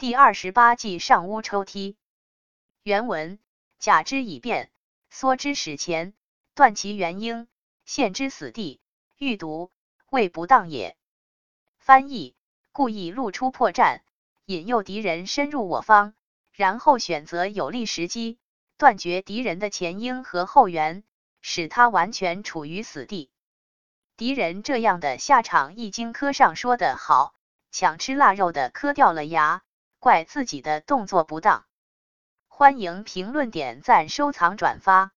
第二十八计上屋抽梯。原文：甲之以变，缩之使前，断其元婴，陷之死地。欲读，未不当也。翻译：故意露出破绽，引诱敌人深入我方，然后选择有利时机，断绝敌人的前因和后援，使他完全处于死地。敌人这样的下场，《易经》科上说的好，抢吃腊肉的磕掉了牙，怪自己的动作不当。欢迎评论、点赞、收藏、转发。